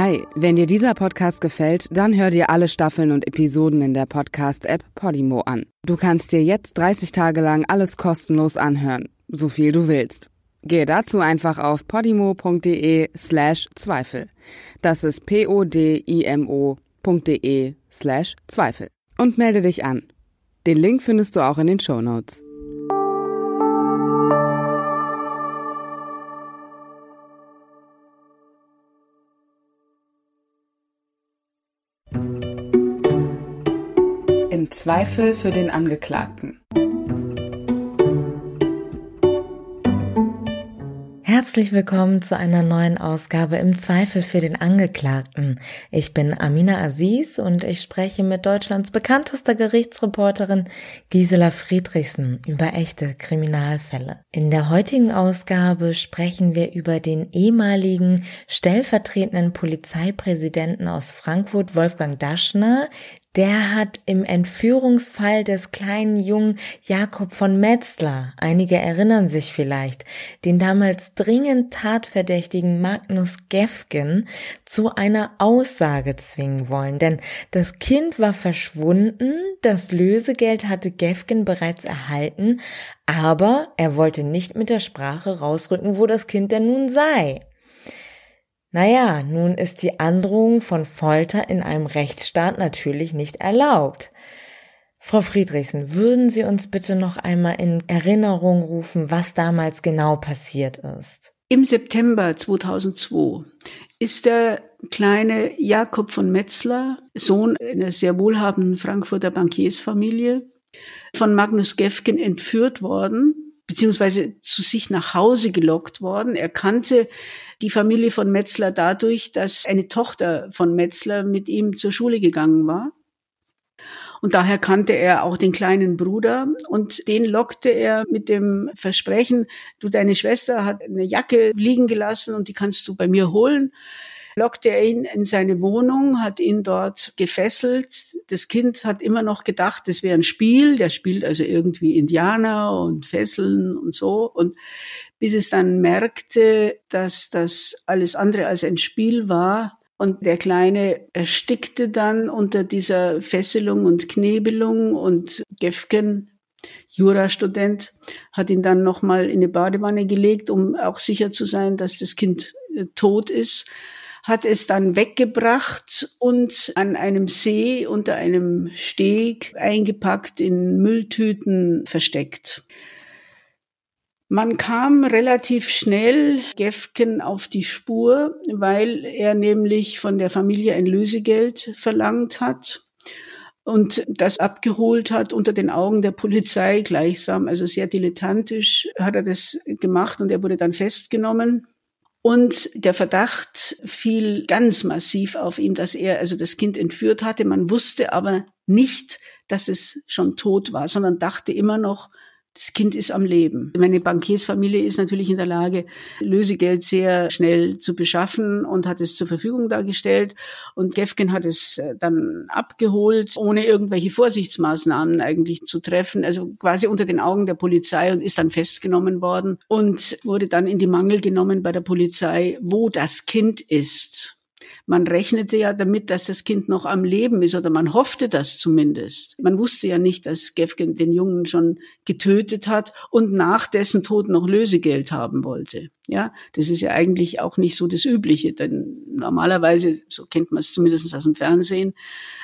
Hi, wenn dir dieser Podcast gefällt, dann hör dir alle Staffeln und Episoden in der Podcast-App Podimo an. Du kannst dir jetzt 30 Tage lang alles kostenlos anhören, so viel du willst. Gehe dazu einfach auf podimo.de slash Zweifel. Das ist p-o-d-i-m-o.de slash Zweifel. Und melde dich an. Den Link findest du auch in den Show Notes. Zweifel für den Angeklagten. Herzlich willkommen zu einer neuen Ausgabe im Zweifel für den Angeklagten. Ich bin Amina Aziz und ich spreche mit Deutschlands bekanntester Gerichtsreporterin Gisela Friedrichsen über echte Kriminalfälle. In der heutigen Ausgabe sprechen wir über den ehemaligen stellvertretenden Polizeipräsidenten aus Frankfurt, Wolfgang Daschner, der hat im Entführungsfall des kleinen jungen Jakob von Metzler, einige erinnern sich vielleicht, den damals dringend tatverdächtigen Magnus Gefgen zu einer Aussage zwingen wollen. Denn das Kind war verschwunden, das Lösegeld hatte Gefgen bereits erhalten, aber er wollte nicht mit der Sprache rausrücken, wo das Kind denn nun sei. Naja, nun ist die Androhung von Folter in einem Rechtsstaat natürlich nicht erlaubt. Frau Friedrichsen, würden Sie uns bitte noch einmal in Erinnerung rufen, was damals genau passiert ist? Im September 2002 ist der kleine Jakob von Metzler, Sohn einer sehr wohlhabenden Frankfurter Bankiersfamilie, von Magnus Gefgen entführt worden, beziehungsweise zu sich nach Hause gelockt worden. Er kannte die Familie von Metzler dadurch, dass eine Tochter von Metzler mit ihm zur Schule gegangen war. Und daher kannte er auch den kleinen Bruder und den lockte er mit dem Versprechen, du, deine Schwester hat eine Jacke liegen gelassen und die kannst du bei mir holen lockte er ihn in seine Wohnung, hat ihn dort gefesselt. Das Kind hat immer noch gedacht, das wäre ein Spiel. Der spielt also irgendwie Indianer und Fesseln und so. Und bis es dann merkte, dass das alles andere als ein Spiel war, und der Kleine erstickte dann unter dieser Fesselung und Knebelung und Gefgen, Jurastudent, hat ihn dann nochmal in eine Badewanne gelegt, um auch sicher zu sein, dass das Kind äh, tot ist hat es dann weggebracht und an einem See unter einem Steg eingepackt in Mülltüten versteckt. Man kam relativ schnell Gefken auf die Spur, weil er nämlich von der Familie ein Lösegeld verlangt hat und das abgeholt hat unter den Augen der Polizei gleichsam, also sehr dilettantisch hat er das gemacht und er wurde dann festgenommen. Und der Verdacht fiel ganz massiv auf ihn, dass er also das Kind entführt hatte. Man wusste aber nicht, dass es schon tot war, sondern dachte immer noch, das Kind ist am Leben. Meine Bankiersfamilie ist natürlich in der Lage, Lösegeld sehr schnell zu beschaffen und hat es zur Verfügung dargestellt. Und Gefgen hat es äh, dann abgeholt, ohne irgendwelche Vorsichtsmaßnahmen eigentlich zu treffen, also quasi unter den Augen der Polizei und ist dann festgenommen worden und wurde dann in die Mangel genommen bei der Polizei, wo das Kind ist man rechnete ja damit, dass das Kind noch am Leben ist oder man hoffte das zumindest. Man wusste ja nicht, dass Gefgen den Jungen schon getötet hat und nach dessen Tod noch Lösegeld haben wollte. Ja, das ist ja eigentlich auch nicht so das Übliche, denn normalerweise, so kennt man es zumindest aus dem Fernsehen,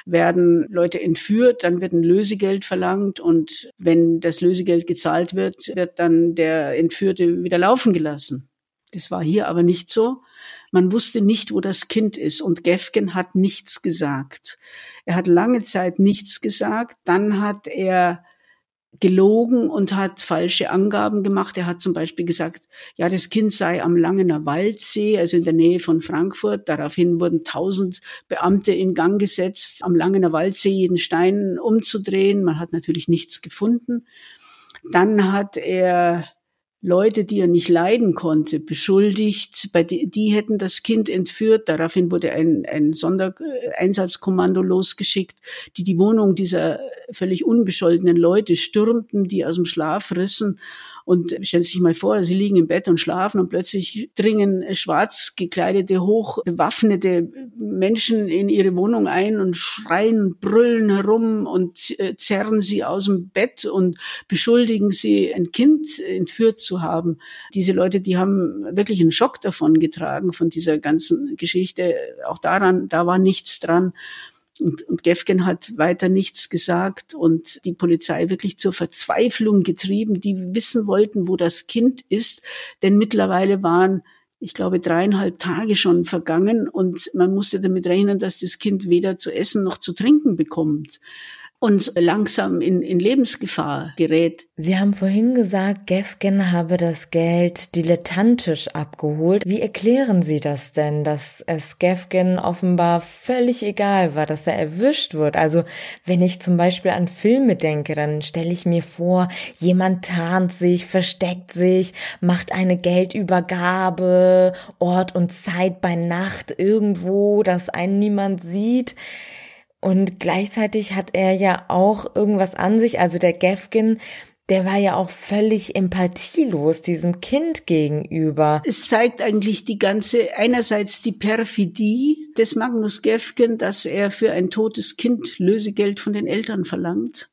werden Leute entführt, dann wird ein Lösegeld verlangt und wenn das Lösegeld gezahlt wird, wird dann der Entführte wieder laufen gelassen. Das war hier aber nicht so. Man wusste nicht, wo das Kind ist und Gefgen hat nichts gesagt. Er hat lange Zeit nichts gesagt. Dann hat er gelogen und hat falsche Angaben gemacht. Er hat zum Beispiel gesagt, ja, das Kind sei am Langener Waldsee, also in der Nähe von Frankfurt. Daraufhin wurden tausend Beamte in Gang gesetzt, am Langener Waldsee jeden Stein umzudrehen. Man hat natürlich nichts gefunden. Dann hat er Leute, die er nicht leiden konnte, beschuldigt, bei die, die hätten das Kind entführt. Daraufhin wurde ein, ein Sondereinsatzkommando losgeschickt, die die Wohnung dieser völlig unbescholtenen Leute stürmten, die aus dem Schlaf rissen Und stellen Sie sich mal vor, Sie liegen im Bett und schlafen und plötzlich dringen schwarz gekleidete, hoch bewaffnete Menschen in Ihre Wohnung ein und schreien, brüllen herum und äh, zerren Sie aus dem Bett und beschuldigen Sie, ein Kind entführt zu haben. Diese Leute, die haben wirklich einen Schock davon getragen, von dieser ganzen Geschichte. Auch daran, da war nichts dran. Und, und Gefgen hat weiter nichts gesagt und die Polizei wirklich zur Verzweiflung getrieben, die wissen wollten, wo das Kind ist. Denn mittlerweile waren ich glaube, dreieinhalb Tage schon vergangen und man musste damit rechnen, dass das Kind weder zu essen noch zu trinken bekommt und langsam in, in Lebensgefahr gerät. Sie haben vorhin gesagt, Gefgen habe das Geld dilettantisch abgeholt. Wie erklären Sie das denn, dass es Gefgen offenbar völlig egal war, dass er erwischt wird? Also wenn ich zum Beispiel an Filme denke, dann stelle ich mir vor, jemand tarnt sich, versteckt sich, macht eine Geldübergabe, Ort und Zeit bei Nacht irgendwo, dass einen niemand sieht. Und gleichzeitig hat er ja auch irgendwas an sich, also der Gefkin, der war ja auch völlig empathielos diesem Kind gegenüber. Es zeigt eigentlich die ganze, einerseits die Perfidie des Magnus Gefgen, dass er für ein totes Kind Lösegeld von den Eltern verlangt.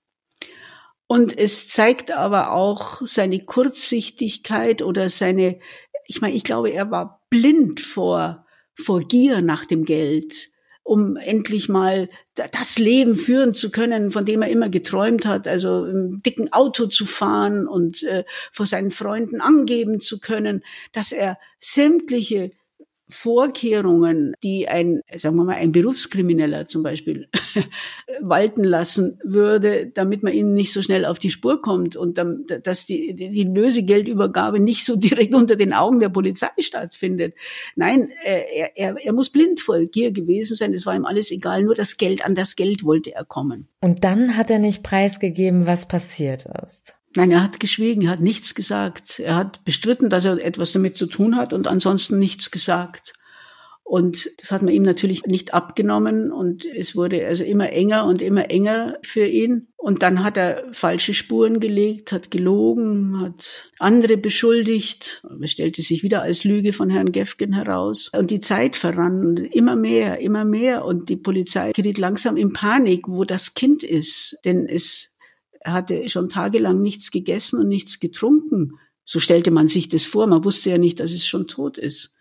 Und es zeigt aber auch seine Kurzsichtigkeit oder seine, ich meine, ich glaube, er war blind vor, vor Gier nach dem Geld um endlich mal das Leben führen zu können, von dem er immer geträumt hat, also im dicken Auto zu fahren und äh, vor seinen Freunden angeben zu können, dass er sämtliche Vorkehrungen, die ein, sagen wir mal, ein Berufskrimineller zum Beispiel walten lassen würde, damit man ihnen nicht so schnell auf die Spur kommt und dann, dass die, die Lösegeldübergabe nicht so direkt unter den Augen der Polizei stattfindet. Nein, er, er, er muss blind vor Gier gewesen sein. Es war ihm alles egal. Nur das Geld, an das Geld wollte er kommen. Und dann hat er nicht preisgegeben, was passiert ist. Nein, er hat geschwiegen, er hat nichts gesagt. Er hat bestritten, dass er etwas damit zu tun hat und ansonsten nichts gesagt. Und das hat man ihm natürlich nicht abgenommen und es wurde also immer enger und immer enger für ihn. Und dann hat er falsche Spuren gelegt, hat gelogen, hat andere beschuldigt. Es stellte sich wieder als Lüge von Herrn Gefgen heraus. Und die Zeit verrann immer mehr, immer mehr. Und die Polizei geriet langsam in Panik, wo das Kind ist. Denn es er hatte schon tagelang nichts gegessen und nichts getrunken. So stellte man sich das vor. Man wusste ja nicht, dass es schon tot ist.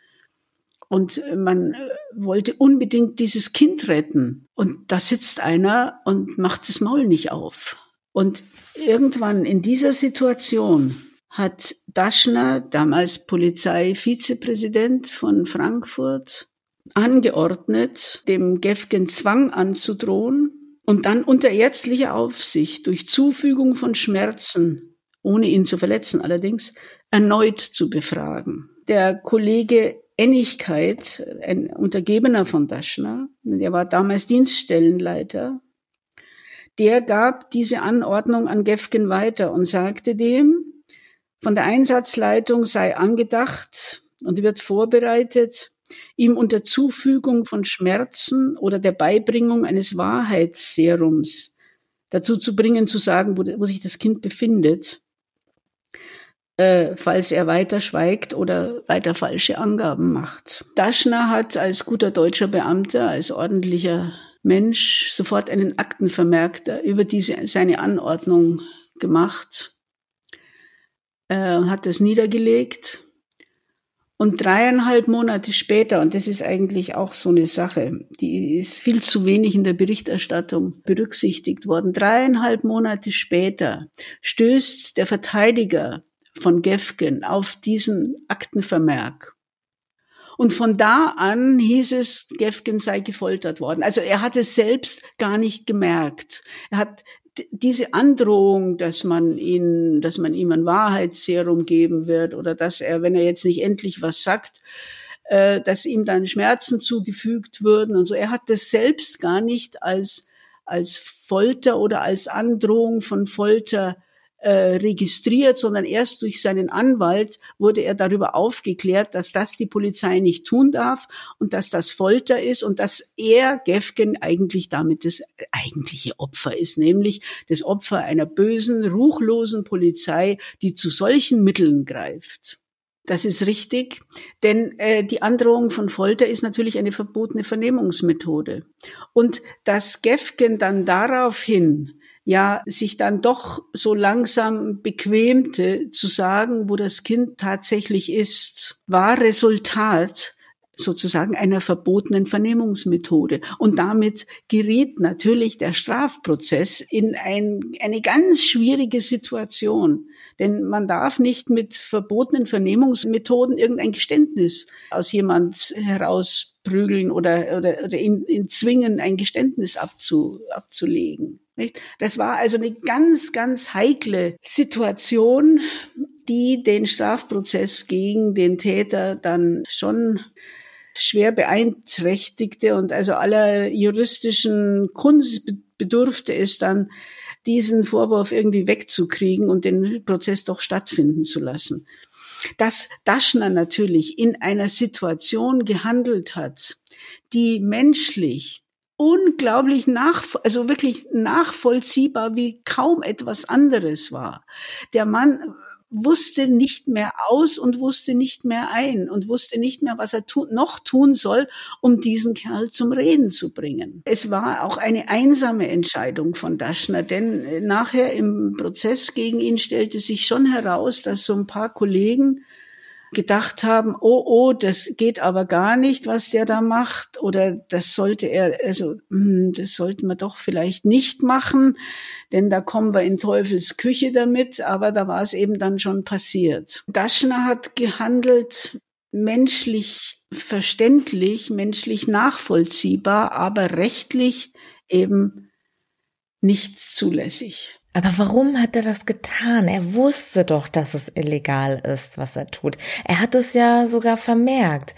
Und man äh, wollte unbedingt dieses Kind retten. Und da sitzt einer und macht das Maul nicht auf. Und irgendwann in dieser Situation hat Daschner, damals Polizeivizepräsident von Frankfurt, angeordnet, dem Gefgen Zwang anzudrohen, und dann unter ärztlicher Aufsicht durch Zufügung von Schmerzen, ohne ihn zu verletzen allerdings, erneut zu befragen. Der Kollege Ennigkeit, ein Untergebener von Daschner, der war damals Dienststellenleiter, der gab diese Anordnung an Gefgen weiter und sagte dem, von der Einsatzleitung sei angedacht und wird vorbereitet, ihm unter Zufügung von Schmerzen oder der Beibringung eines Wahrheitsserums dazu zu bringen, zu sagen, wo, wo sich das Kind befindet, äh, falls er weiter schweigt oder weiter falsche Angaben macht. Daschner hat als guter deutscher Beamter, als ordentlicher Mensch sofort einen Aktenvermerk über diese, seine Anordnung gemacht, äh, hat das niedergelegt und dreieinhalb Monate später, und das ist eigentlich auch so eine Sache, die ist viel zu wenig in der Berichterstattung berücksichtigt worden, dreieinhalb Monate später stößt der Verteidiger von Gefgen auf diesen Aktenvermerk. Und von da an hieß es, Gefgen sei gefoltert worden. Also er hat es selbst gar nicht gemerkt. Er hat diese Androhung, dass man ihn, dass man ihm ein Wahrheitsserum geben wird oder dass er, wenn er jetzt nicht endlich was sagt, äh, dass ihm dann Schmerzen zugefügt würden und so. Er hat das selbst gar nicht als als Folter oder als Androhung von Folter äh, registriert, sondern erst durch seinen Anwalt wurde er darüber aufgeklärt, dass das die Polizei nicht tun darf und dass das Folter ist und dass er, Gefgen, eigentlich damit das eigentliche Opfer ist, nämlich das Opfer einer bösen, ruchlosen Polizei, die zu solchen Mitteln greift. Das ist richtig, denn äh, die Androhung von Folter ist natürlich eine verbotene Vernehmungsmethode. Und dass Gefgen dann daraufhin ja sich dann doch so langsam bequemte zu sagen, wo das Kind tatsächlich ist, war Resultat sozusagen einer verbotenen Vernehmungsmethode. Und damit geriet natürlich der Strafprozess in ein, eine ganz schwierige Situation. Denn man darf nicht mit verbotenen Vernehmungsmethoden irgendein Geständnis aus jemand herausprügeln oder, oder, oder ihn, ihn zwingen, ein Geständnis abzu, abzulegen. Das war also eine ganz, ganz heikle Situation, die den Strafprozess gegen den Täter dann schon schwer beeinträchtigte und also aller juristischen Kunst bedurfte es dann, diesen Vorwurf irgendwie wegzukriegen und den Prozess doch stattfinden zu lassen. Dass Daschner natürlich in einer Situation gehandelt hat, die menschlich unglaublich nach, also wirklich nachvollziehbar wie kaum etwas anderes war. Der Mann wusste nicht mehr aus und wusste nicht mehr ein und wusste nicht mehr, was er tu noch tun soll, um diesen Kerl zum Reden zu bringen. Es war auch eine einsame Entscheidung von Daschner, denn äh, nachher im Prozess gegen ihn stellte sich schon heraus, dass so ein paar Kollegen gedacht haben, oh, oh, das geht aber gar nicht, was der da macht, oder das sollte er, also, hm, das sollten wir doch vielleicht nicht machen, denn da kommen wir in Teufels Küche damit, aber da war es eben dann schon passiert. Daschner hat gehandelt menschlich verständlich, menschlich nachvollziehbar, aber rechtlich eben nicht zulässig. Aber warum hat er das getan? Er wusste doch, dass es illegal ist, was er tut. Er hat es ja sogar vermerkt.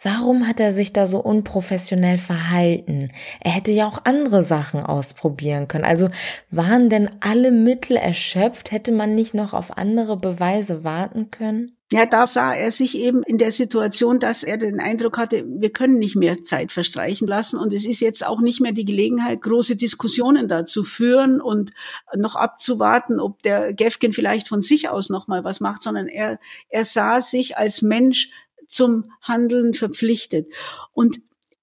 Warum hat er sich da so unprofessionell verhalten? Er hätte ja auch andere Sachen ausprobieren können. Also waren denn alle Mittel erschöpft? Hätte man nicht noch auf andere Beweise warten können? Ja, da sah er sich eben in der Situation, dass er den Eindruck hatte, wir können nicht mehr Zeit verstreichen lassen und es ist jetzt auch nicht mehr die Gelegenheit, große Diskussionen dazu führen und noch abzuwarten, ob der Gefgen vielleicht von sich aus noch mal was macht, sondern er, er sah sich als Mensch zum Handeln verpflichtet. Und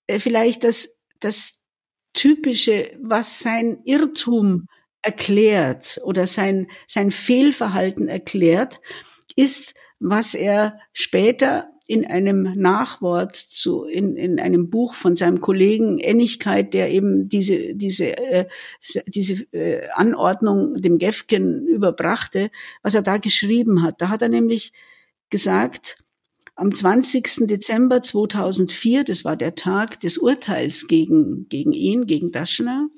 äh, vielleicht das, das typische, was sein Irrtum erklärt oder sein, sein Fehlverhalten erklärt, ist, was er später in einem Nachwort zu in, in einem Buch von seinem Kollegen Ennigkeit, der eben diese diese äh, diese äh, Anordnung dem Gefgen überbrachte, was er da geschrieben hat. Da hat er nämlich gesagt, am 20. Dezember 2004, das war der Tag des Urteils gegen, gegen ihn, gegen Daschner,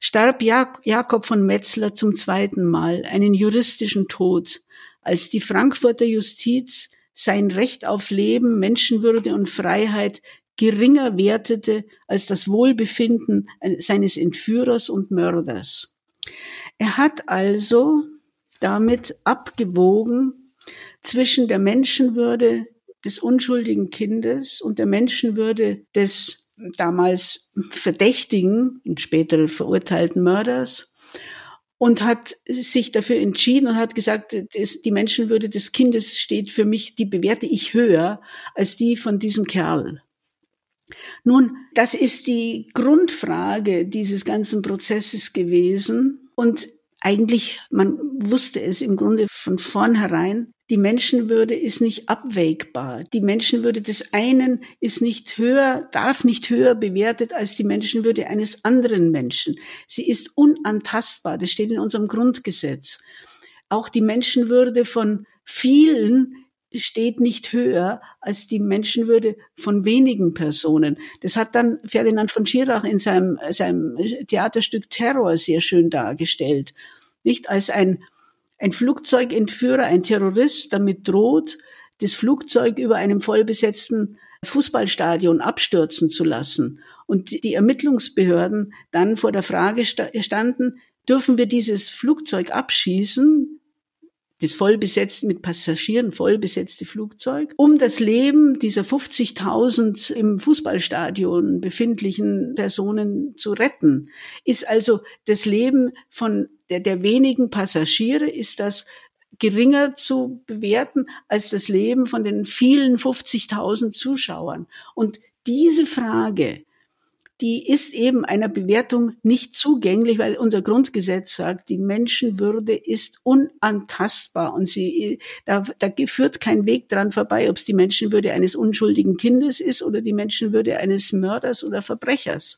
starb Jakob von Metzler zum zweiten Mal einen juristischen Tod als die Frankfurter Justiz sein Recht auf Leben, Menschenwürde und Freiheit geringer wertete als das Wohlbefinden seines Entführers und Mörders. Er hat also damit abgewogen zwischen der Menschenwürde des unschuldigen Kindes und der Menschenwürde des damals verdächtigen und später verurteilten Mörders und hat sich dafür entschieden und hat gesagt, die Menschenwürde des Kindes steht für mich, die bewerte ich höher als die von diesem Kerl. Nun, das ist die Grundfrage dieses ganzen Prozesses gewesen und eigentlich, man wusste es im Grunde von vornherein, die Menschenwürde ist nicht abwägbar. Die Menschenwürde des einen ist nicht höher, darf nicht höher bewertet als die Menschenwürde eines anderen Menschen. Sie ist unantastbar. Das steht in unserem Grundgesetz. Auch die Menschenwürde von vielen steht nicht höher als die Menschenwürde von wenigen Personen. Das hat dann Ferdinand von Schirach in seinem, seinem Theaterstück Terror sehr schön dargestellt. Nicht als ein ein Flugzeugentführer, ein Terrorist damit droht, das Flugzeug über einem vollbesetzten Fußballstadion abstürzen zu lassen. Und die Ermittlungsbehörden dann vor der Frage standen, dürfen wir dieses Flugzeug abschießen? Das vollbesetzt mit Passagieren vollbesetzte Flugzeug, um das Leben dieser 50.000 im Fußballstadion befindlichen Personen zu retten. Ist also das Leben von der, der wenigen Passagiere, ist das geringer zu bewerten als das Leben von den vielen 50.000 Zuschauern. Und diese Frage, die ist eben einer Bewertung nicht zugänglich, weil unser Grundgesetz sagt, die Menschenwürde ist unantastbar und sie, da, da führt kein Weg dran vorbei, ob es die Menschenwürde eines unschuldigen Kindes ist oder die Menschenwürde eines Mörders oder Verbrechers.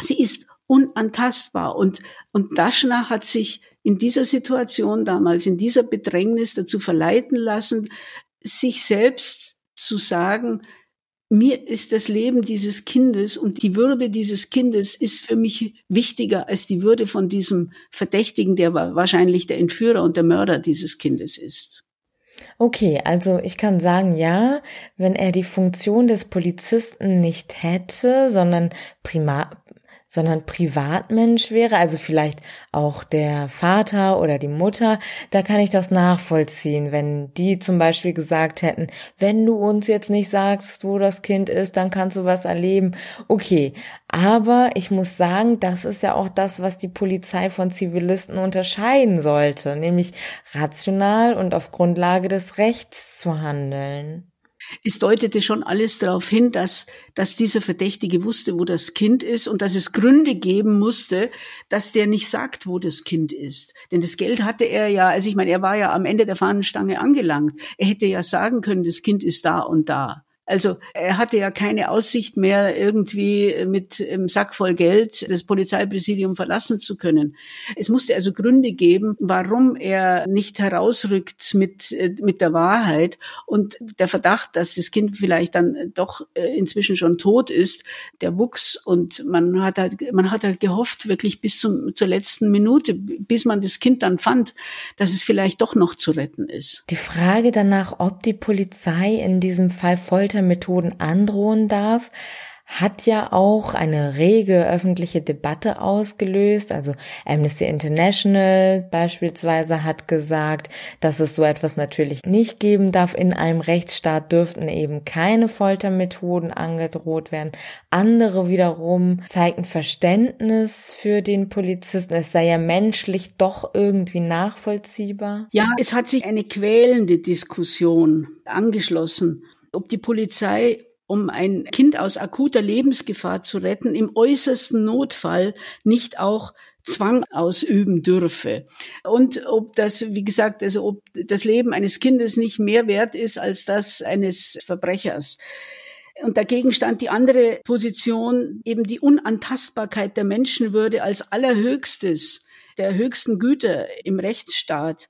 Sie ist unantastbar und, und Daschner hat sich in dieser Situation damals, in dieser Bedrängnis dazu verleiten lassen, sich selbst zu sagen, mir ist das Leben dieses Kindes und die Würde dieses Kindes ist für mich wichtiger als die Würde von diesem Verdächtigen, der wahrscheinlich der Entführer und der Mörder dieses Kindes ist. Okay, also ich kann sagen, ja, wenn er die Funktion des Polizisten nicht hätte, sondern primar, sondern Privatmensch wäre, also vielleicht auch der Vater oder die Mutter, da kann ich das nachvollziehen, wenn die zum Beispiel gesagt hätten, wenn du uns jetzt nicht sagst, wo das Kind ist, dann kannst du was erleben. Okay, aber ich muss sagen, das ist ja auch das, was die Polizei von Zivilisten unterscheiden sollte, nämlich rational und auf Grundlage des Rechts zu handeln es deutete schon alles darauf hin, dass, dass dieser Verdächtige wusste, wo das Kind ist und dass es Gründe geben musste, dass der nicht sagt, wo das Kind ist. Denn das Geld hatte er ja, also ich meine, er war ja am Ende der Fahnenstange angelangt. Er hätte ja sagen können, das Kind ist da und da. Also er hatte ja keine Aussicht mehr, irgendwie mit einem Sack voll Geld das Polizeipräsidium verlassen zu können. Es musste also Gründe geben, warum er nicht herausrückt mit, äh, mit der Wahrheit. Und der Verdacht, dass das Kind vielleicht dann doch äh, inzwischen schon tot ist, der wuchs. Und man hat halt, man hat halt gehofft, wirklich bis zum, zur letzten Minute, bis man das Kind dann fand, dass es vielleicht doch noch zu retten ist. Die Frage danach, ob die Polizei in diesem Fall Folter Foltermethoden androhen darf, hat ja auch eine rege öffentliche Debatte ausgelöst. Also Amnesty International beispielsweise hat gesagt, dass es so etwas natürlich nicht geben darf. In einem Rechtsstaat dürften eben keine Foltermethoden angedroht werden. Andere wiederum zeigten Verständnis für den Polizisten. Es sei ja menschlich doch irgendwie nachvollziehbar. Ja, es hat sich eine quälende Diskussion angeschlossen ob die Polizei um ein Kind aus akuter Lebensgefahr zu retten, im äußersten Notfall nicht auch Zwang ausüben dürfe. Und ob das, wie gesagt, also ob das Leben eines Kindes nicht mehr wert ist als das eines Verbrechers. Und dagegen stand die andere Position, eben die Unantastbarkeit der Menschenwürde als allerhöchstes, der höchsten Güter im Rechtsstaat.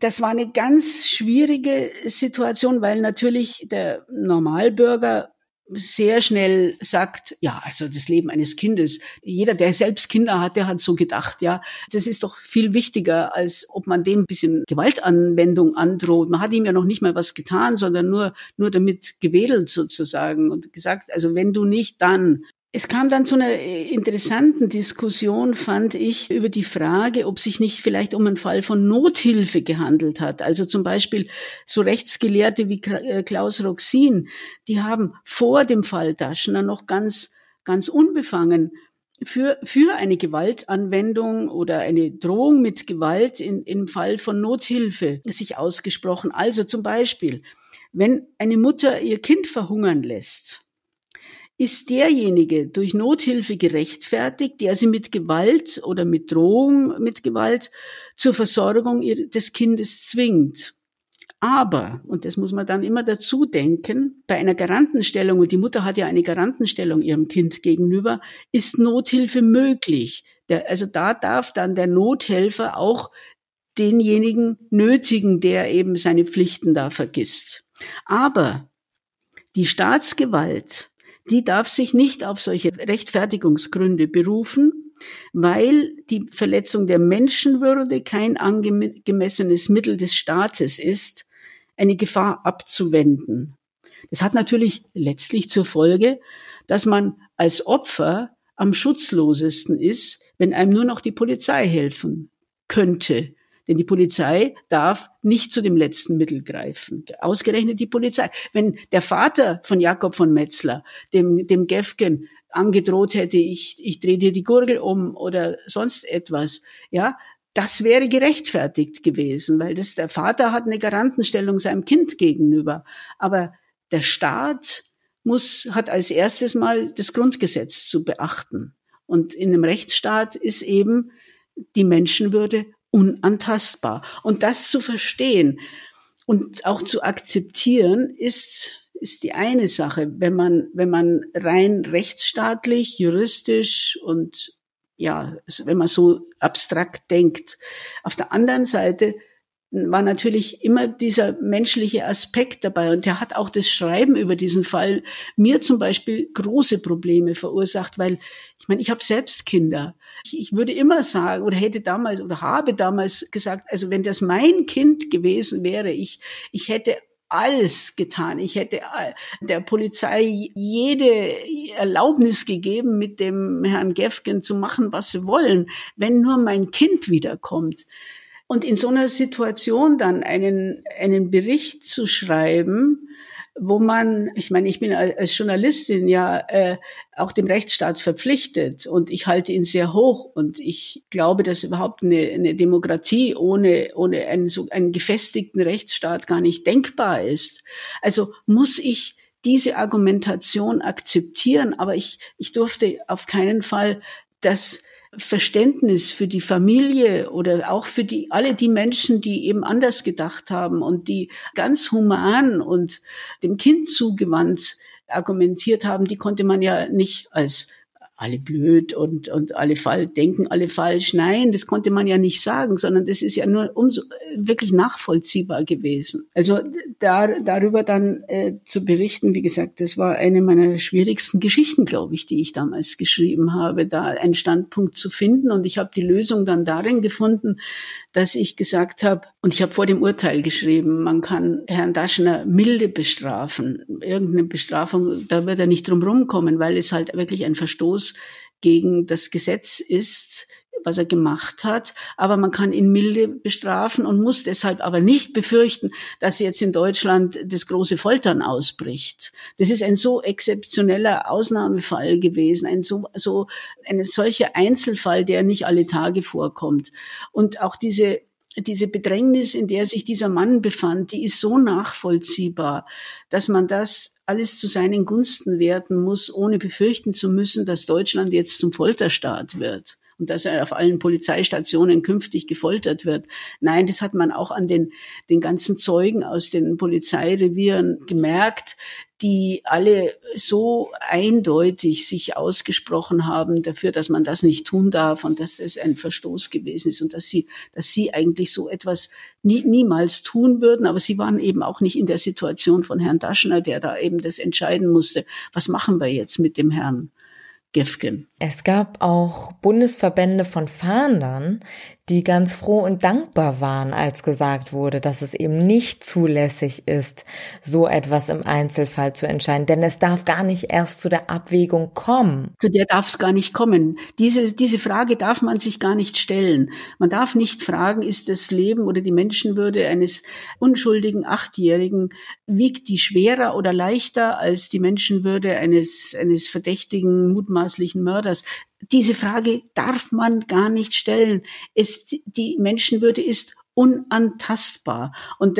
Das war eine ganz schwierige Situation, weil natürlich der Normalbürger sehr schnell sagt, ja, also das Leben eines Kindes, jeder, der selbst Kinder hat, der hat so gedacht, ja, das ist doch viel wichtiger, als ob man dem ein bisschen Gewaltanwendung androht. Man hat ihm ja noch nicht mal was getan, sondern nur, nur damit gewedelt sozusagen und gesagt, also wenn du nicht, dann. Es kam dann zu einer äh, interessanten Diskussion, fand ich, über die Frage, ob sich nicht vielleicht um einen Fall von Nothilfe gehandelt hat. Also zum Beispiel so Rechtsgelehrte wie äh, Klaus Roxin, die haben vor dem Fall Daschner noch ganz, ganz unbefangen für, für eine Gewaltanwendung oder eine Drohung mit Gewalt in, im Fall von Nothilfe sich ausgesprochen. Also zum Beispiel, wenn eine Mutter ihr Kind verhungern lässt, ist derjenige durch Nothilfe gerechtfertigt, der sie mit Gewalt oder mit Drohung mit Gewalt zur Versorgung des Kindes zwingt. Aber, und das muss man dann immer dazu denken, bei einer Garantenstellung, und die Mutter hat ja eine Garantenstellung ihrem Kind gegenüber, ist Nothilfe möglich. Der, also da darf dann der Nothelfer auch denjenigen nötigen, der eben seine Pflichten da vergisst. Aber die Staatsgewalt die darf sich nicht auf solche Rechtfertigungsgründe berufen, weil die Verletzung der Menschenwürde kein angemessenes Mittel des Staates ist, eine Gefahr abzuwenden. Das hat natürlich letztlich zur Folge, dass man als Opfer am schutzlosesten ist, wenn einem nur noch die Polizei helfen könnte. Denn die Polizei darf nicht zu dem letzten Mittel greifen. Ausgerechnet die Polizei. Wenn der Vater von Jakob von Metzler, dem, dem Gefgen, angedroht hätte, ich, ich drehe dir die Gurgel um oder sonst etwas, ja, das wäre gerechtfertigt gewesen, weil das, der Vater hat eine Garantenstellung seinem Kind gegenüber. Aber der Staat muss, hat als erstes mal das Grundgesetz zu beachten. Und in einem Rechtsstaat ist eben die Menschenwürde unantastbar. Und das zu verstehen und auch zu akzeptieren, ist, ist die eine Sache. Wenn man, wenn man rein rechtsstaatlich, juristisch und ja, wenn man so abstrakt denkt. Auf der anderen Seite war natürlich immer dieser menschliche Aspekt dabei. Und der hat auch das Schreiben über diesen Fall mir zum Beispiel große Probleme verursacht, weil ich meine, ich habe selbst Kinder. Ich, ich würde immer sagen oder hätte damals oder habe damals gesagt, also wenn das mein Kind gewesen wäre, ich, ich hätte alles getan. Ich hätte der Polizei jede Erlaubnis gegeben, mit dem Herrn Gefgen zu machen, was sie wollen, wenn nur mein Kind wiederkommt. Und in so einer Situation dann einen, einen Bericht zu schreiben, wo man, ich meine, ich bin als Journalistin ja äh, auch dem Rechtsstaat verpflichtet und ich halte ihn sehr hoch und ich glaube, dass überhaupt eine, eine Demokratie ohne, ohne einen, so einen gefestigten Rechtsstaat gar nicht denkbar ist. Also muss ich diese Argumentation akzeptieren, aber ich, ich durfte auf keinen Fall das Verständnis für die Familie oder auch für die, alle die Menschen, die eben anders gedacht haben und die ganz human und dem Kind zugewandt argumentiert haben, die konnte man ja nicht als alle blöd und, und alle fall, denken alle falsch. Nein, das konnte man ja nicht sagen, sondern das ist ja nur umso wirklich nachvollziehbar gewesen. Also da, darüber dann äh, zu berichten, wie gesagt, das war eine meiner schwierigsten Geschichten, glaube ich, die ich damals geschrieben habe, da einen Standpunkt zu finden. Und ich habe die Lösung dann darin gefunden, dass ich gesagt habe, und ich habe vor dem Urteil geschrieben, man kann Herrn Daschner milde bestrafen. Irgendeine Bestrafung, da wird er nicht drum rumkommen, weil es halt wirklich ein Verstoß gegen das Gesetz ist, was er gemacht hat. Aber man kann ihn milde bestrafen und muss deshalb aber nicht befürchten, dass jetzt in Deutschland das große Foltern ausbricht. Das ist ein so exzeptioneller Ausnahmefall gewesen, ein so, so, ein solcher Einzelfall, der nicht alle Tage vorkommt. Und auch diese diese Bedrängnis, in der sich dieser Mann befand, die ist so nachvollziehbar, dass man das alles zu seinen Gunsten werten muss, ohne befürchten zu müssen, dass Deutschland jetzt zum Folterstaat wird und dass er auf allen Polizeistationen künftig gefoltert wird. Nein, das hat man auch an den, den ganzen Zeugen aus den Polizeirevieren gemerkt, die alle so eindeutig sich ausgesprochen haben dafür, dass man das nicht tun darf und dass es ein Verstoß gewesen ist und dass sie, dass sie eigentlich so etwas nie, niemals tun würden. Aber sie waren eben auch nicht in der Situation von Herrn Daschner, der da eben das entscheiden musste. Was machen wir jetzt mit dem Herrn? Gefgen. Es gab auch Bundesverbände von Fahndern, die ganz froh und dankbar waren, als gesagt wurde, dass es eben nicht zulässig ist, so etwas im Einzelfall zu entscheiden. Denn es darf gar nicht erst zu der Abwägung kommen. Zu der darf es gar nicht kommen. Diese, diese Frage darf man sich gar nicht stellen. Man darf nicht fragen, ist das Leben oder die Menschenwürde eines unschuldigen Achtjährigen, wiegt die schwerer oder leichter als die Menschenwürde eines, eines verdächtigen, mutmaßlichen Mörders? Diese Frage darf man gar nicht stellen. Es, die Menschenwürde ist unantastbar. Und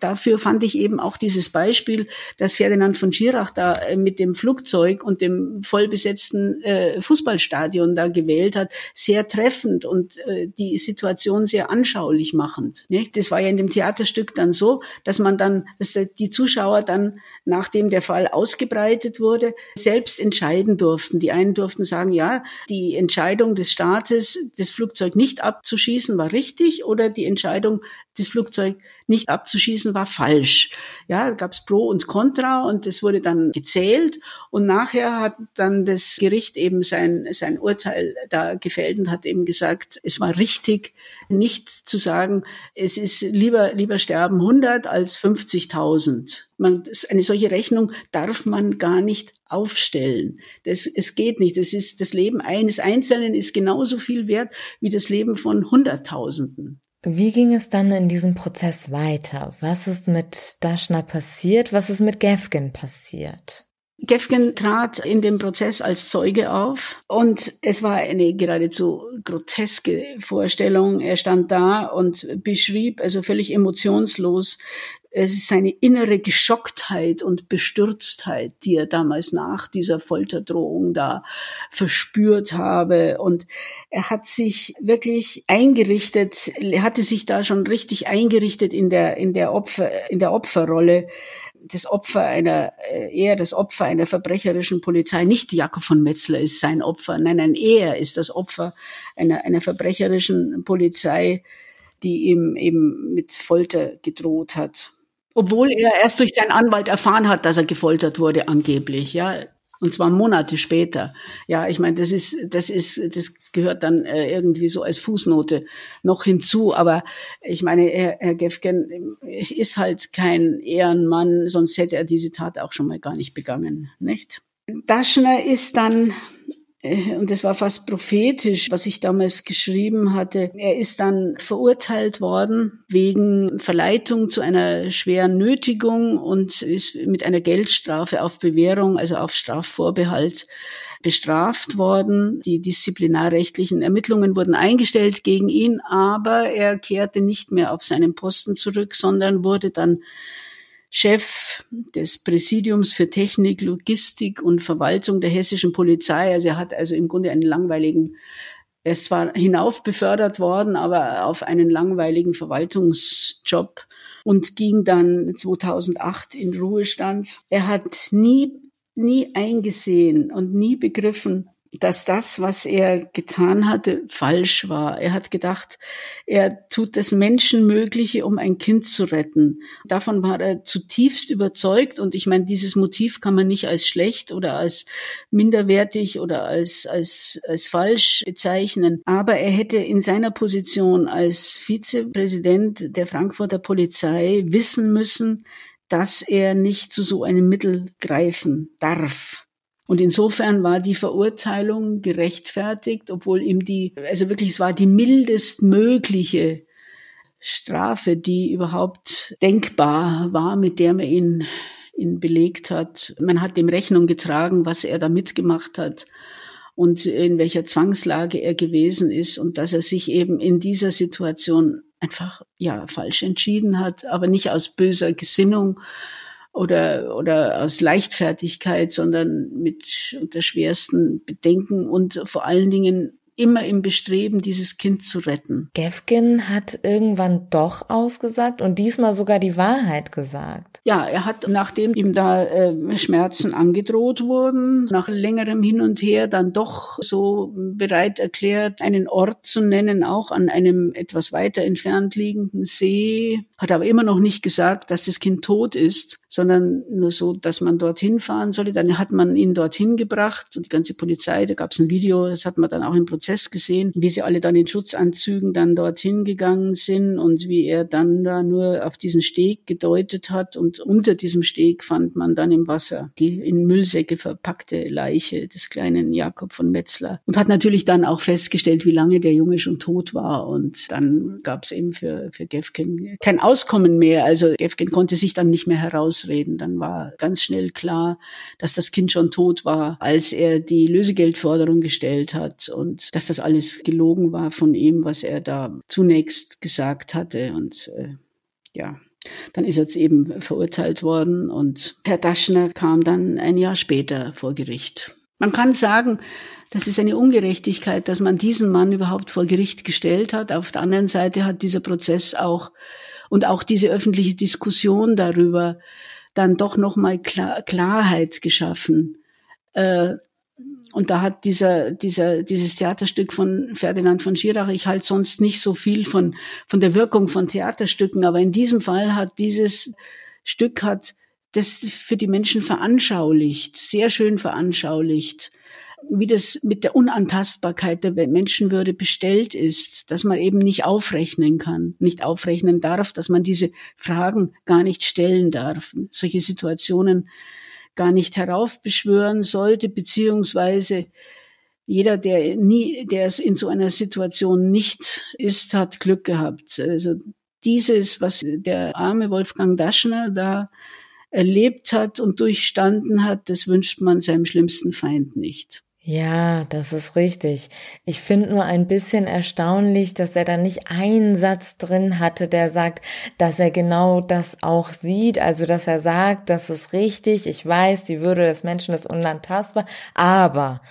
dafür fand ich eben auch dieses Beispiel, dass Ferdinand von Schirach da äh, mit dem Flugzeug und dem vollbesetzten äh, Fußballstadion da gewählt hat, sehr treffend und äh, die Situation sehr anschaulich machend. Das war ja in dem Theaterstück dann so, dass man dann, dass die Zuschauer dann, nachdem der Fall ausgebreitet wurde, selbst entscheiden durften. Die einen durften sagen, ja, die Entscheidung des Staates, das Flugzeug nicht abzuschießen, war richtig oder die Entscheidung das Flugzeug nicht abzuschießen, war falsch. Ja, gab es Pro und Contra und das wurde dann gezählt und nachher hat dann das Gericht eben sein, sein Urteil da gefällt und hat eben gesagt, es war richtig, nicht zu sagen, es ist lieber, lieber sterben 100 als 50.000. Man, eine solche Rechnung darf man gar nicht aufstellen. Das, es geht nicht. Das ist, das Leben eines Einzelnen ist genauso viel wert wie das Leben von Hunderttausenden. Wie ging es dann in diesem Prozess weiter? Was ist mit Daschner passiert? Was ist mit Gefgen passiert? Gefgen trat in dem Prozess als Zeuge auf und es war eine geradezu groteske Vorstellung. Er stand da und beschrieb also völlig emotionslos, es ist seine innere Geschocktheit und Bestürztheit, die er damals nach dieser Folterdrohung da verspürt habe. Und er hat sich wirklich eingerichtet, er hatte sich da schon richtig eingerichtet in der, in der Opfer, in der Opferrolle das Opfer einer, äh, eher das Opfer einer verbrecherischen Polizei. Nicht Jakob von Metzler ist sein Opfer. Nein, nein, er ist das Opfer einer, einer verbrecherischen Polizei, die ihm eben mit Folter gedroht hat. Obwohl er erst durch seinen Anwalt erfahren hat, dass er gefoltert wurde, angeblich, ja. Und zwar Monate später. Ja, ich meine, das ist, das ist, das gehört dann äh, irgendwie so als Fußnote noch hinzu. Aber ich meine, Herr, Herr Gefgen ist halt kein Ehrenmann, sonst hätte er diese Tat auch schon mal gar nicht begangen, nicht? Daschner ist dann und das war fast prophetisch, was ich damals geschrieben hatte. Er ist dann verurteilt worden wegen Verleitung zu einer schweren Nötigung und ist mit einer Geldstrafe auf Bewährung, also auf Strafvorbehalt bestraft worden. Die disziplinarrechtlichen Ermittlungen wurden eingestellt gegen ihn, aber er kehrte nicht mehr auf seinen Posten zurück, sondern wurde dann Chef des Präsidiums für Technik, Logistik und Verwaltung der hessischen Polizei. Also er hat also im Grunde einen langweiligen, er ist zwar hinauf befördert worden, aber auf einen langweiligen Verwaltungsjob und ging dann 2008 in Ruhestand. Er hat nie, nie eingesehen und nie begriffen, dass das, was er getan hatte, falsch war. Er hat gedacht, er tut das Menschenmögliche, um ein Kind zu retten. Davon war er zutiefst überzeugt. Und ich meine, dieses Motiv kann man nicht als schlecht oder als minderwertig oder als, als, als falsch bezeichnen. Aber er hätte in seiner Position als Vizepräsident der Frankfurter Polizei wissen müssen, dass er nicht zu so einem Mittel greifen darf. Und insofern war die Verurteilung gerechtfertigt, obwohl ihm die, also wirklich, es war die mildest mögliche Strafe, die überhaupt denkbar war, mit der man ihn, ihn belegt hat. Man hat dem Rechnung getragen, was er da mitgemacht hat und in welcher Zwangslage er gewesen ist und dass er sich eben in dieser Situation einfach, ja, falsch entschieden hat, aber nicht aus böser Gesinnung, oder, oder aus Leichtfertigkeit, sondern mit unter schwersten Bedenken und vor allen Dingen immer im Bestreben, dieses Kind zu retten. Gefgen hat irgendwann doch ausgesagt und diesmal sogar die Wahrheit gesagt. Ja, er hat, nachdem ihm da äh, Schmerzen angedroht wurden, nach längerem Hin und Her dann doch so bereit erklärt, einen Ort zu nennen, auch an einem etwas weiter entfernt liegenden See, hat aber immer noch nicht gesagt, dass das Kind tot ist, sondern nur so, dass man dorthin fahren solle. Dann hat man ihn dorthin gebracht und die ganze Polizei, da gab es ein Video, das hat man dann auch im Prozess gesehen, wie sie alle dann in Schutzanzügen dann dorthin gegangen sind und wie er dann da nur auf diesen Steg gedeutet hat und unter diesem Steg fand man dann im Wasser die in Müllsäcke verpackte Leiche des kleinen Jakob von Metzler und hat natürlich dann auch festgestellt, wie lange der Junge schon tot war und dann gab es eben für, für Gefkin kein Auskommen mehr. Also Gefkin konnte sich dann nicht mehr herausreden. Dann war ganz schnell klar, dass das Kind schon tot war, als er die Lösegeldforderung gestellt hat und dass das alles gelogen war von ihm, was er da zunächst gesagt hatte. Und äh, ja, dann ist er jetzt eben verurteilt worden und Herr Daschner kam dann ein Jahr später vor Gericht. Man kann sagen, das ist eine Ungerechtigkeit, dass man diesen Mann überhaupt vor Gericht gestellt hat. Auf der anderen Seite hat dieser Prozess auch und auch diese öffentliche Diskussion darüber dann doch nochmal Klar Klarheit geschaffen. Äh, und da hat dieser, dieser, dieses Theaterstück von Ferdinand von Schirach, ich halte sonst nicht so viel von, von der Wirkung von Theaterstücken, aber in diesem Fall hat dieses Stück hat das für die Menschen veranschaulicht, sehr schön veranschaulicht, wie das mit der Unantastbarkeit der Menschenwürde bestellt ist, dass man eben nicht aufrechnen kann, nicht aufrechnen darf, dass man diese Fragen gar nicht stellen darf, solche Situationen gar nicht heraufbeschwören sollte, beziehungsweise jeder, der nie, der es in so einer Situation nicht ist, hat Glück gehabt. Also dieses, was der arme Wolfgang Daschner da erlebt hat und durchstanden hat, das wünscht man seinem schlimmsten Feind nicht. Ja, das ist richtig. Ich finde nur ein bisschen erstaunlich, dass er da nicht einen Satz drin hatte, der sagt, dass er genau das auch sieht, also dass er sagt, das ist richtig, ich weiß, die Würde des Menschen ist unantastbar, aber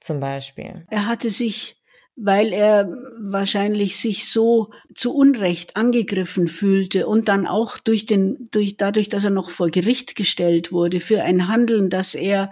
zum Beispiel. Er hatte sich weil er wahrscheinlich sich so zu Unrecht angegriffen fühlte und dann auch durch den, durch, dadurch, dass er noch vor Gericht gestellt wurde für ein Handeln, das er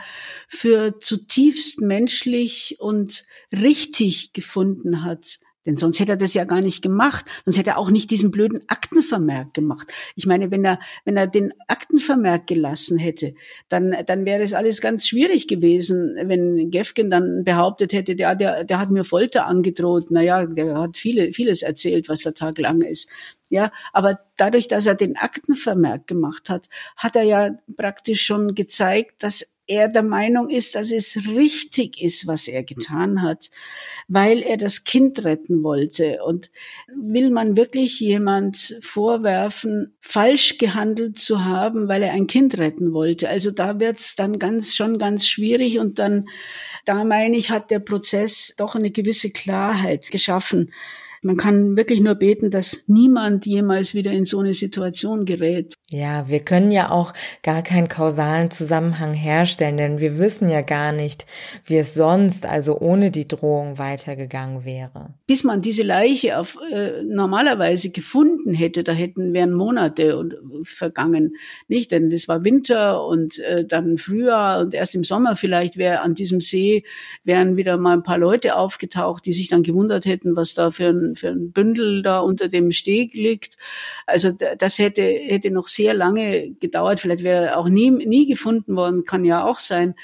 für zutiefst menschlich und richtig gefunden hat, denn sonst hätte er das ja gar nicht gemacht. Sonst hätte er auch nicht diesen blöden Aktenvermerk gemacht. Ich meine, wenn er, wenn er den Aktenvermerk gelassen hätte, dann, dann wäre das alles ganz schwierig gewesen, wenn Gefgen dann behauptet hätte, der, der, der hat mir Folter angedroht. Naja, der hat viele, vieles erzählt, was der Tag lang ist. Ja, aber dadurch, dass er den Aktenvermerk gemacht hat, hat er ja praktisch schon gezeigt, dass er der Meinung ist, dass es richtig ist, was er getan hat, weil er das Kind retten wollte. Und will man wirklich jemand vorwerfen, falsch gehandelt zu haben, weil er ein Kind retten wollte? Also da wird's dann ganz, schon ganz schwierig und dann, da meine ich, hat der Prozess doch eine gewisse Klarheit geschaffen. Man kann wirklich nur beten, dass niemand jemals wieder in so eine Situation gerät. Ja, wir können ja auch gar keinen kausalen Zusammenhang herstellen, denn wir wissen ja gar nicht, wie es sonst, also ohne die Drohung, weitergegangen wäre. Bis man diese Leiche auf, äh, normalerweise gefunden hätte, da hätten wären Monate und, äh, vergangen, nicht? Denn das war Winter und äh, dann Frühjahr und erst im Sommer vielleicht wäre an diesem See wären wieder mal ein paar Leute aufgetaucht, die sich dann gewundert hätten, was da für ein, für ein Bündel da unter dem Steg liegt. Also das hätte hätte noch sehr lange gedauert. Vielleicht wäre er auch nie, nie gefunden worden, kann ja auch sein,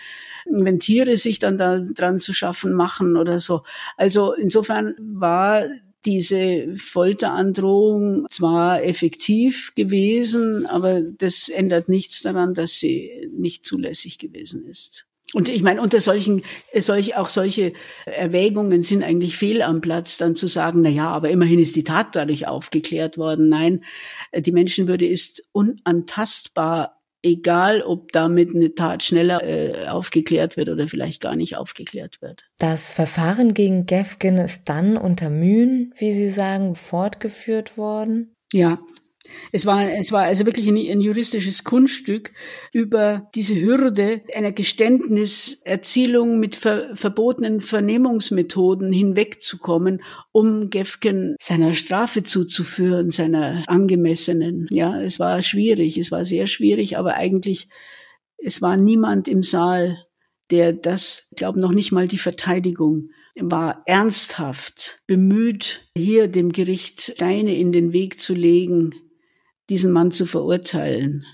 wenn Tiere sich dann da dran zu schaffen machen oder so. Also insofern war diese Folterandrohung zwar effektiv gewesen, aber das ändert nichts daran, dass sie nicht zulässig gewesen ist. Und ich meine, unter solchen, solch, auch solche Erwägungen sind eigentlich fehl am Platz, dann zu sagen, na ja, aber immerhin ist die Tat dadurch aufgeklärt worden. Nein, die Menschenwürde ist unantastbar, egal ob damit eine Tat schneller äh, aufgeklärt wird oder vielleicht gar nicht aufgeklärt wird. Das Verfahren gegen Gefgen ist dann unter Mühen, wie Sie sagen, fortgeführt worden? Ja, es war, es war also wirklich ein, ein, juristisches Kunststück, über diese Hürde einer Geständniserzielung mit ver, verbotenen Vernehmungsmethoden hinwegzukommen, um Gefgen seiner Strafe zuzuführen, seiner angemessenen. Ja, es war schwierig, es war sehr schwierig, aber eigentlich, es war niemand im Saal, der das, ich glaube noch nicht mal die Verteidigung, war ernsthaft bemüht, hier dem Gericht Steine in den Weg zu legen, diesen Mann zu verurteilen.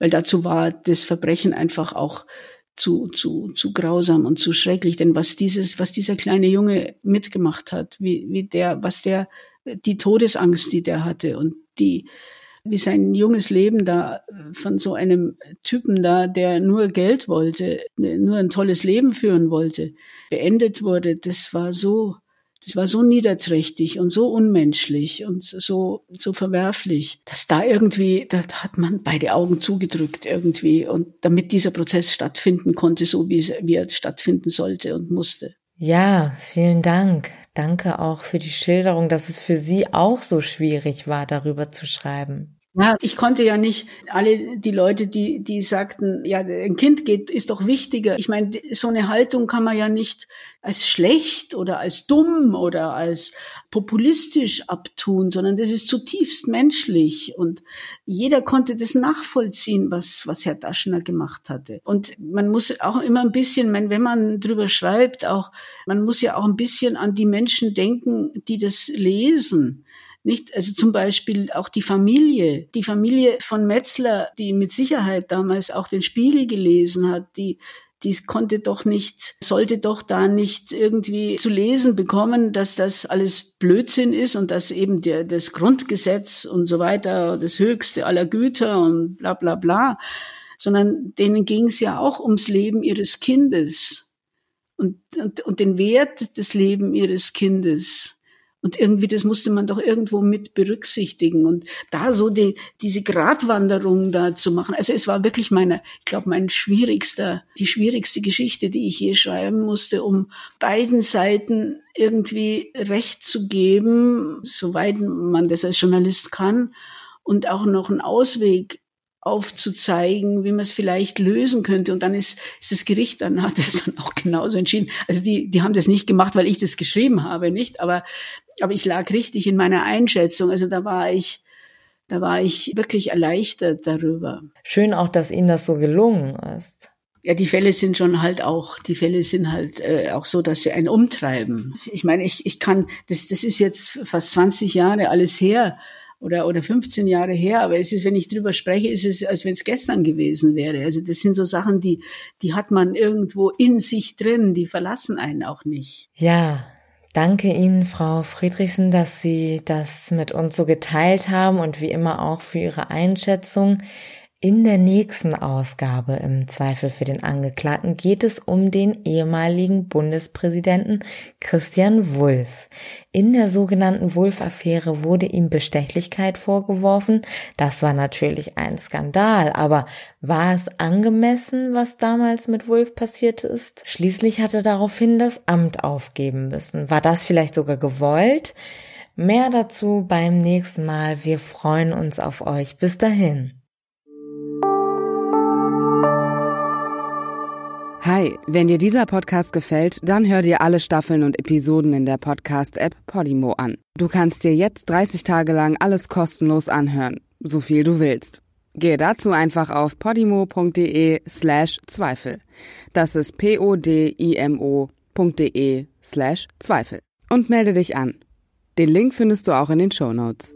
Weil dazu war das Verbrechen einfach auch zu, zu, zu grausam und zu schrecklich. Denn was dieses, was dieser kleine Junge mitgemacht hat, wie, wie der, was der, die Todesangst, die der hatte und die, wie sein junges Leben da von so einem Typen da, der nur Geld wollte, nur ein tolles Leben führen wollte, beendet wurde, das war so das war so niederträchtig und so unmenschlich und so, so verwerflich, dass da irgendwie, da hat man beide Augen zugedrückt irgendwie und damit dieser Prozess stattfinden konnte, so wie, es, wie er stattfinden sollte und musste. Ja, vielen Dank. Danke auch für die Schilderung, dass es für Sie auch so schwierig war, darüber zu schreiben. Ja, ich konnte ja nicht alle die Leute, die die sagten, ja, ein Kind geht, ist doch wichtiger. Ich meine, so eine Haltung kann man ja nicht als schlecht oder als dumm oder als populistisch abtun, sondern das ist zutiefst menschlich und jeder konnte das nachvollziehen, was was Herr Daschner gemacht hatte. Und man muss auch immer ein bisschen, wenn man drüber schreibt, auch man muss ja auch ein bisschen an die Menschen denken, die das lesen nicht, also zum Beispiel auch die Familie, die Familie von Metzler, die mit Sicherheit damals auch den Spiegel gelesen hat, die die konnte doch nicht, sollte doch da nicht irgendwie zu lesen bekommen, dass das alles Blödsinn ist und dass eben der, das Grundgesetz und so weiter das höchste aller Güter und bla bla bla, sondern denen ging es ja auch ums Leben ihres Kindes. und, und, und den Wert des Lebens ihres Kindes. Und irgendwie, das musste man doch irgendwo mit berücksichtigen und da so die, diese Gratwanderung da zu machen. Also es war wirklich meine, ich glaube, mein schwierigster, die schwierigste Geschichte, die ich je schreiben musste, um beiden Seiten irgendwie Recht zu geben, soweit man das als Journalist kann und auch noch einen Ausweg aufzuzeigen, wie man es vielleicht lösen könnte. Und dann ist, ist das Gericht dann hat es dann auch genauso entschieden. Also die, die haben das nicht gemacht, weil ich das geschrieben habe, nicht. Aber, aber ich lag richtig in meiner Einschätzung. Also da war ich, da war ich wirklich erleichtert darüber. Schön auch, dass Ihnen das so gelungen ist. Ja, die Fälle sind schon halt auch, die Fälle sind halt äh, auch so, dass sie einen umtreiben. Ich meine, ich, ich kann, das, das ist jetzt fast 20 Jahre alles her oder, oder 15 Jahre her, aber es ist, wenn ich drüber spreche, ist es, als wenn es gestern gewesen wäre. Also das sind so Sachen, die, die hat man irgendwo in sich drin, die verlassen einen auch nicht. Ja, Danke Ihnen, Frau Friedrichsen, dass Sie das mit uns so geteilt haben und wie immer auch für Ihre Einschätzung. In der nächsten Ausgabe im Zweifel für den Angeklagten geht es um den ehemaligen Bundespräsidenten Christian Wulff. In der sogenannten Wulff-Affäre wurde ihm Bestechlichkeit vorgeworfen. Das war natürlich ein Skandal, aber war es angemessen, was damals mit Wulff passiert ist? Schließlich hat er daraufhin das Amt aufgeben müssen. War das vielleicht sogar gewollt? Mehr dazu beim nächsten Mal. Wir freuen uns auf euch. Bis dahin. Hi, wenn dir dieser Podcast gefällt, dann hör dir alle Staffeln und Episoden in der Podcast-App Podimo an. Du kannst dir jetzt 30 Tage lang alles kostenlos anhören, so viel du willst. Gehe dazu einfach auf podimo.de slash Zweifel. Das ist p-o-d-i-m-o.de slash Zweifel. Und melde dich an. Den Link findest du auch in den Show Notes.